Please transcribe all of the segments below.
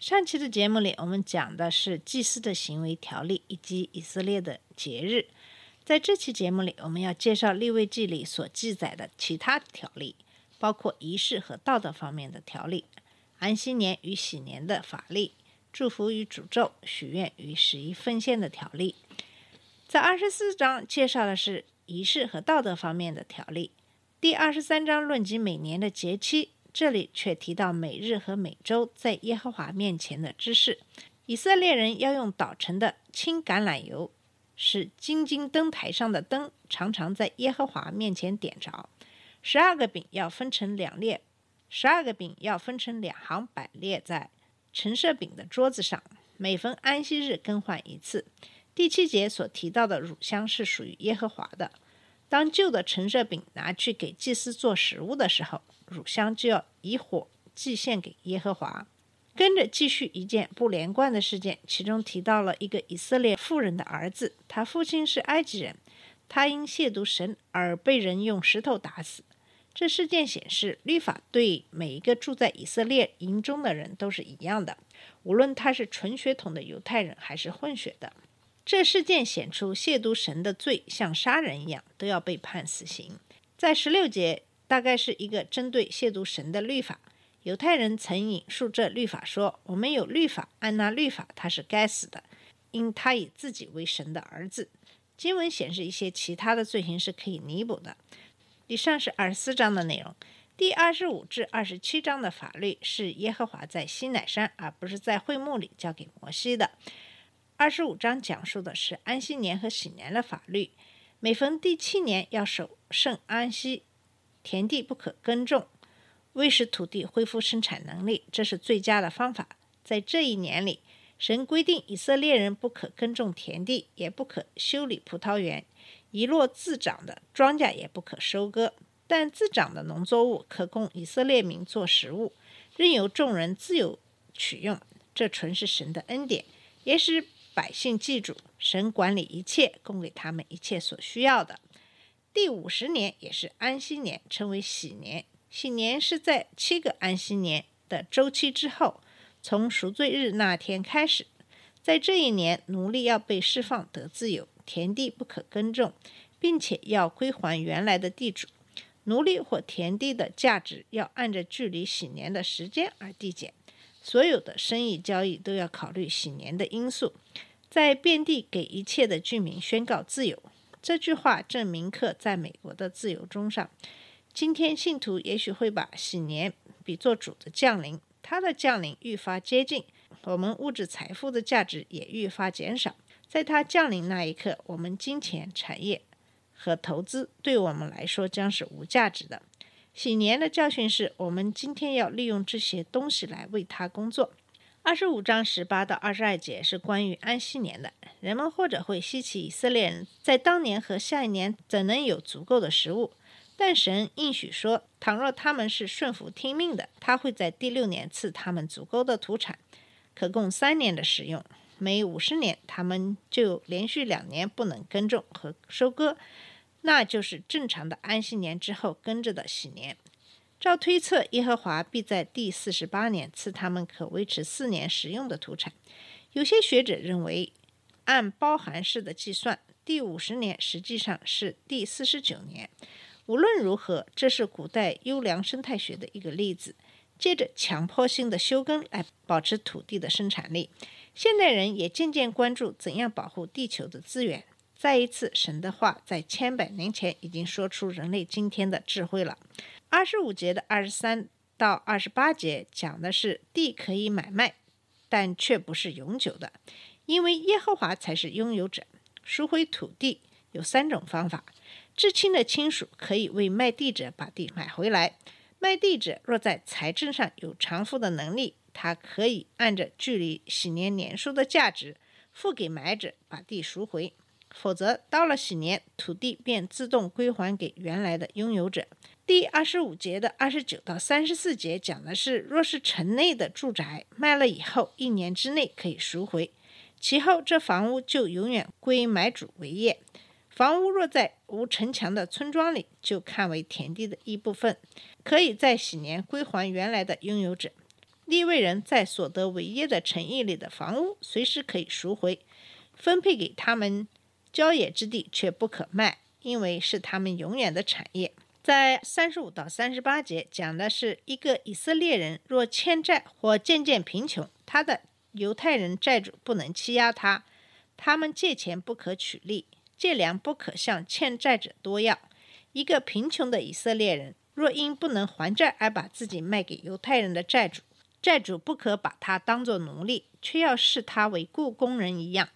上期的节目里，我们讲的是祭司的行为条例以及以色列的节日。在这期节目里，我们要介绍立位记里所记载的其他条例，包括仪式和道德方面的条例、安息年与喜年的法律、祝福与诅咒、许愿与十一奉献的条例。在二十四章介绍的是仪式和道德方面的条例，第二十三章论及每年的节期，这里却提到每日和每周在耶和华面前的知识。以色列人要用捣成的青橄榄油，使金金灯台上的灯常常在耶和华面前点着。十二个饼要分成两列，十二个饼要分成两行摆列在陈设饼的桌子上，每逢安息日更换一次。第七节所提到的乳香是属于耶和华的。当旧的陈设饼拿去给祭司做食物的时候，乳香就要以火祭献给耶和华。跟着继续一件不连贯的事件，其中提到了一个以色列妇人的儿子，他父亲是埃及人，他因亵渎神而被人用石头打死。这事件显示，律法对每一个住在以色列营中的人都是一样的，无论他是纯血统的犹太人还是混血的。这事件显出亵渎神的罪像杀人一样，都要被判死刑。在十六节，大概是一个针对亵渎神的律法。犹太人曾引述这律法说：“我们有律法，按那律法他是该死的，因他以自己为神的儿子。”经文显示一些其他的罪行是可以弥补的。以上是二十四章的内容。第二十五至二十七章的法律是耶和华在西乃山，而不是在会幕里交给摩西的。二十五章讲述的是安息年和喜年的法律。每逢第七年要守圣安息，田地不可耕种，为使土地恢复生产能力，这是最佳的方法。在这一年里，神规定以色列人不可耕种田地，也不可修理葡萄园，遗落自长的庄稼也不可收割。但自长的农作物可供以色列民做食物，任由众人自由取用。这纯是神的恩典，也使百姓记住，神管理一切，供给他们一切所需要的。第五十年也是安息年，称为喜年。喜年是在七个安息年的周期之后，从赎罪日那天开始。在这一年，奴隶要被释放得自由，田地不可耕种，并且要归还原来的地主。奴隶或田地的价值要按着距离喜年的时间而递减。所有的生意交易都要考虑喜年的因素。在遍地给一切的居民宣告自由。这句话正铭刻在美国的自由钟上。今天信徒也许会把喜年比作主的降临，他的降临愈发接近，我们物质财富的价值也愈发减少。在他降临那一刻，我们金钱、产业和投资对我们来说将是无价值的。喜年的教训是我们今天要利用这些东西来为他工作。二十五章十八到二十二节是关于安息年的。人们或者会稀奇以色列人在当年和下一年怎能有足够的食物，但神应许说，倘若他们是顺服听命的，他会在第六年赐他们足够的土产，可供三年的使用。每五十年，他们就连续两年不能耕种和收割，那就是正常的安息年之后跟着的喜年。照推测，耶和华必在第四十八年赐他们可维持四年食用的土产。有些学者认为，按包含式的计算，第五十年实际上是第四十九年。无论如何，这是古代优良生态学的一个例子，借着强迫性的休耕来保持土地的生产力。现代人也渐渐关注怎样保护地球的资源。再一次，神的话在千百年前已经说出人类今天的智慧了。二十五节的二十三到二十八节讲的是地可以买卖，但却不是永久的，因为耶和华才是拥有者。赎回土地有三种方法：至亲的亲属可以为卖地者把地买回来；卖地者若在财政上有偿付的能力，他可以按着距离喜年年数的价值付给买者，把地赎回。否则，到了喜年，土地便自动归还给原来的拥有者。第二十五节的二十九到三十四节讲的是，若是城内的住宅卖了以后，一年之内可以赎回，其后这房屋就永远归买主为业。房屋若在无城墙的村庄里，就看为田地的一部分，可以在喜年归还原来的拥有者。立位人在所得为业的城邑里的房屋，随时可以赎回，分配给他们。郊野之地却不可卖，因为是他们永远的产业。在三十五到三十八节讲的是一个以色列人若欠债或渐渐贫穷，他的犹太人债主不能欺压他，他们借钱不可取利，借粮不可向欠债者多要。一个贫穷的以色列人若因不能还债而把自己卖给犹太人的债主，债主不可把他当作奴隶，却要视他为雇工人一样。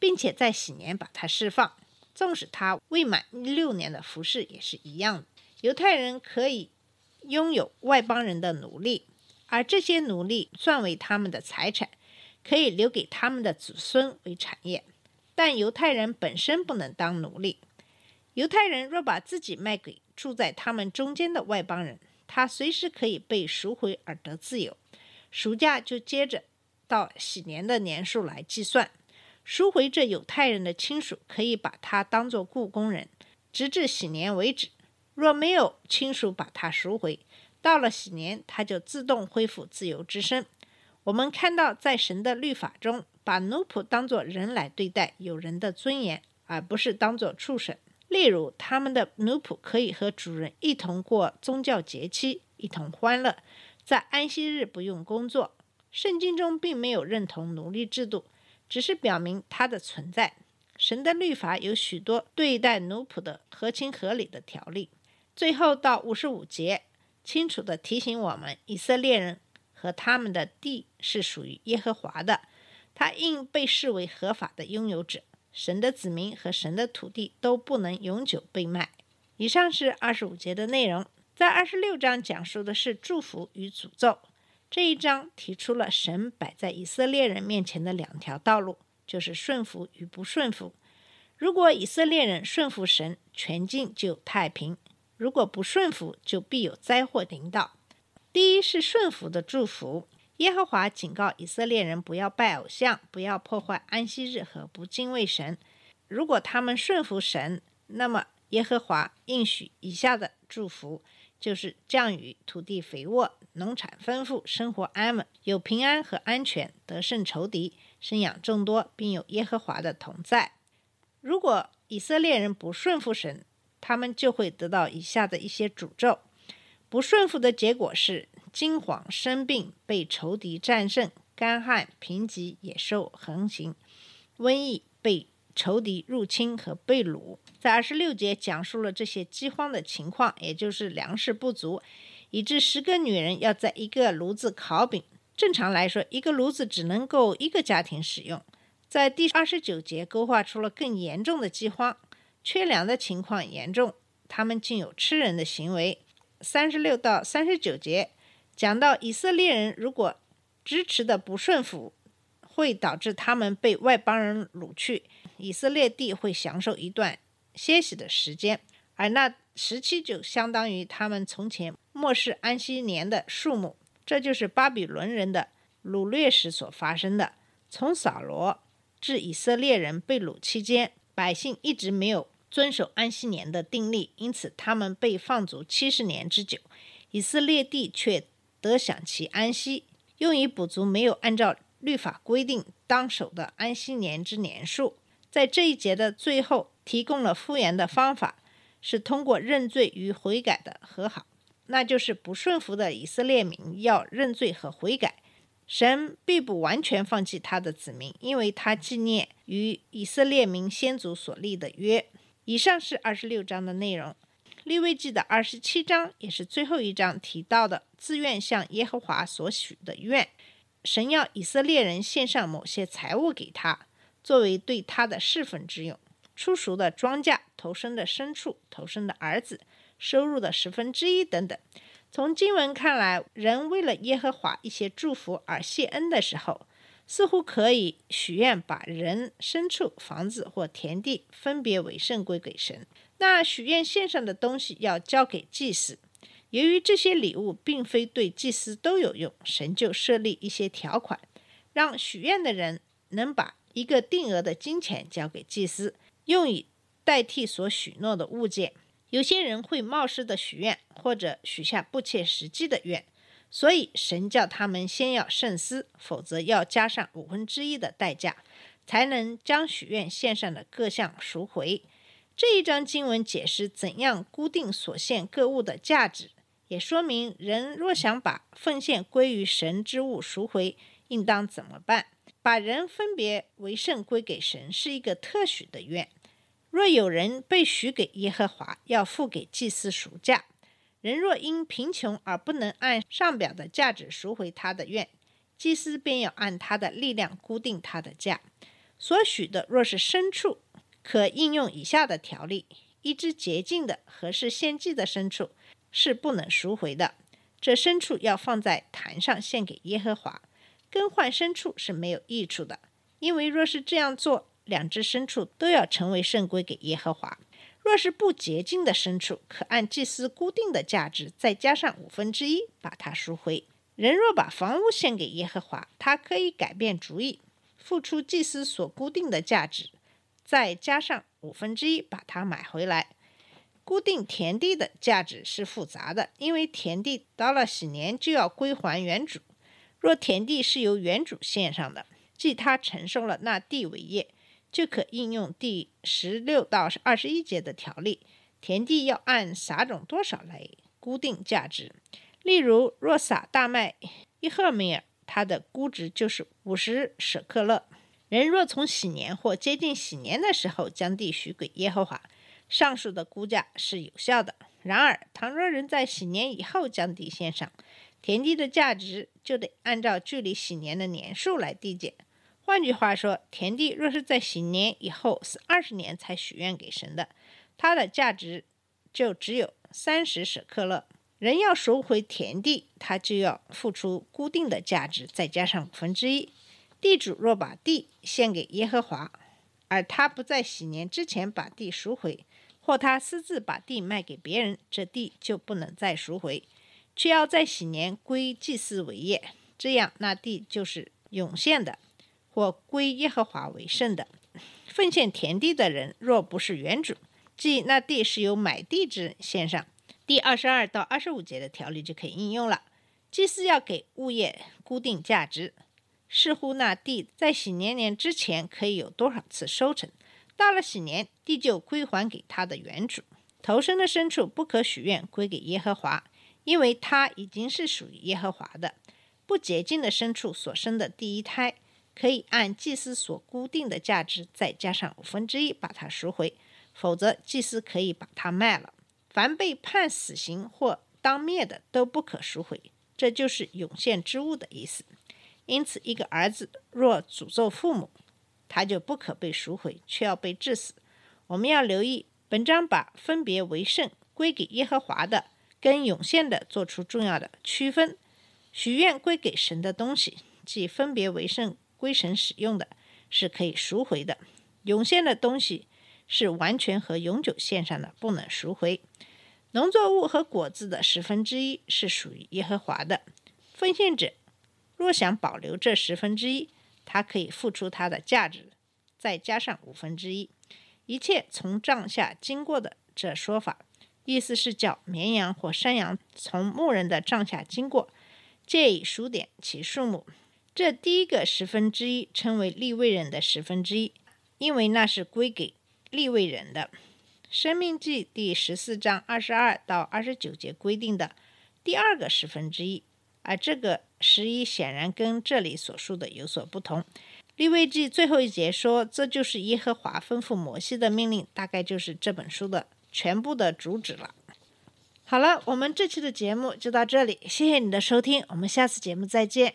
并且在喜年把他释放，纵使他未满六年的服侍也是一样的。犹太人可以拥有外邦人的奴隶，而这些奴隶算为他们的财产，可以留给他们的子孙为产业。但犹太人本身不能当奴隶。犹太人若把自己卖给住在他们中间的外邦人，他随时可以被赎回而得自由，赎价就接着到喜年的年数来计算。赎回这犹太人的亲属，可以把他当作雇工人，直至喜年为止。若没有亲属把他赎回，到了喜年，他就自动恢复自由之身。我们看到，在神的律法中，把奴仆当作人来对待，有人的尊严，而不是当作畜生。例如，他们的奴仆可以和主人一同过宗教节期，一同欢乐，在安息日不用工作。圣经中并没有认同奴隶制度。只是表明它的存在。神的律法有许多对待奴仆的合情合理的条例。最后到五十五节，清楚地提醒我们：以色列人和他们的地是属于耶和华的，他应被视为合法的拥有者。神的子民和神的土地都不能永久被卖。以上是二十五节的内容。在二十六章讲述的是祝福与诅咒。这一章提出了神摆在以色列人面前的两条道路，就是顺服与不顺服。如果以色列人顺服神，全境就太平；如果不顺服，就必有灾祸临到。第一是顺服的祝福。耶和华警告以色列人不要拜偶像，不要破坏安息日和不敬畏神。如果他们顺服神，那么耶和华应许以下的祝福。就是降雨，土地肥沃，农产丰富，生活安稳，有平安和安全，得胜仇敌，生养众多，并有耶和华的同在。如果以色列人不顺服神，他们就会得到以下的一些诅咒。不顺服的结果是惊慌、生病、被仇敌战胜、干旱、贫瘠、野兽横行、瘟疫、被仇敌入侵和被掳。在二十六节讲述了这些饥荒的情况，也就是粮食不足，以致十个女人要在一个炉子烤饼。正常来说，一个炉子只能够一个家庭使用。在第二十九节勾画出了更严重的饥荒，缺粮的情况严重，他们竟有吃人的行为。三十六到三十九节讲到以色列人如果支持的不顺服，会导致他们被外邦人掳去，以色列地会享受一段。歇息的时间，而那时期就相当于他们从前末世安息年的数目。这就是巴比伦人的掳掠时所发生的。从扫罗至以色列人被掳期间，百姓一直没有遵守安息年的定例，因此他们被放逐七十年之久。以色列地却得享其安息，用以补足没有按照律法规定当守的安息年之年数。在这一节的最后。提供了复原的方法，是通过认罪与悔改的和好，那就是不顺服的以色列民要认罪和悔改。神并不完全放弃他的子民，因为他纪念与以色列民先祖所立的约。以上是二十六章的内容。利未记的二十七章也是最后一章提到的自愿向耶和华所许的愿。神要以色列人献上某些财物给他，作为对他的侍奉之用。出熟的庄稼、投生的牲畜、投生的儿子、收入的十分之一等等。从经文看来，人为了耶和华一些祝福而谢恩的时候，似乎可以许愿把人、牲畜、房子或田地分别为圣归给神。那许愿献上的东西要交给祭司。由于这些礼物并非对祭司都有用，神就设立一些条款，让许愿的人能把一个定额的金钱交给祭司，用以代替所许诺的物件。有些人会冒失的许愿，或者许下不切实际的愿。所以神叫他们先要慎思，否则要加上五分之一的代价，才能将许愿献上的各项赎回。这一章经文解释怎样固定所献各物的价值，也说明人若想把奉献归于神之物赎回，应当怎么办。把人分别为圣归给神是一个特许的愿。若有人被许给耶和华，要付给祭司赎价。人若因贫穷而不能按上表的价值赎回他的愿，祭司便要按他的力量固定他的价。所许的若是牲畜，可应用以下的条例：一只洁净的、合适献祭的牲畜是不能赎回的，这牲畜要放在坛上献给耶和华。更换牲畜是没有益处的，因为若是这样做，两只牲畜都要成为圣归给耶和华。若是不洁净的牲畜，可按祭司固定的价值，再加上五分之一，把它赎回。人若把房屋献给耶和华，他可以改变主意，付出祭司所固定的价值，再加上五分之一，把它买回来。固定田地的价值是复杂的，因为田地到了喜年就要归还原主。若田地是由原主献上的，即他承受了那地为业。就可应用第十六到二十一节的条例，田地要按撒种多少来固定价值。例如，若撒大麦一赫梅尔，它的估值就是五十舍克勒。人若从喜年或接近喜年的时候将地许给耶和华，上述的估价是有效的。然而，倘若人在喜年以后将地献上，田地的价值就得按照距离喜年的年数来递减。换句话说，田地若是在喜年以后是二十年才许愿给神的，它的价值就只有三十舍克勒。人要赎回田地，他就要付出固定的价值，再加上五分之一。地主若把地献给耶和华，而他不在喜年之前把地赎回，或他私自把地卖给别人，这地就不能再赎回，却要在喜年归祭祀为业，这样那地就是涌现的。或归耶和华为圣的，奉献田地的人，若不是原主，即那地是由买地之人献上，第二十二到二十五节的条例就可以应用了。祭司要给物业固定价值，视乎那地在喜年年之前可以有多少次收成，到了喜年，地就归还给他的原主。投生的牲畜不可许愿归给耶和华，因为他已经是属于耶和华的。不洁净的牲畜所生的第一胎。可以按祭司所固定的价值再加上五分之一把它赎回，否则祭司可以把它卖了。凡被判死刑或当灭的都不可赎回，这就是涌现之物的意思。因此，一个儿子若诅咒父母，他就不可被赎回，却要被致死。我们要留意本章把分别为圣归给耶和华的跟涌现的做出重要的区分。许愿归给神的东西，即分别为圣。归神使用的是可以赎回的，涌现的东西是完全和永久线上的，不能赎回。农作物和果子的十分之一是属于耶和华的。奉献者若想保留这十分之一，他可以付出它的价值，再加上五分之一。一切从帐下经过的这说法，意思是叫绵羊或山羊从牧人的帐下经过，借以数点其数目。这第一个十分之一称为立位人的十分之一，因为那是归给立位人的。生命记第十四章二十二到二十九节规定的第二个十分之一，而这个十一显然跟这里所述的有所不同。立位记最后一节说，这就是耶和华吩咐摩西的命令，大概就是这本书的全部的主旨了。好了，我们这期的节目就到这里，谢谢你的收听，我们下次节目再见。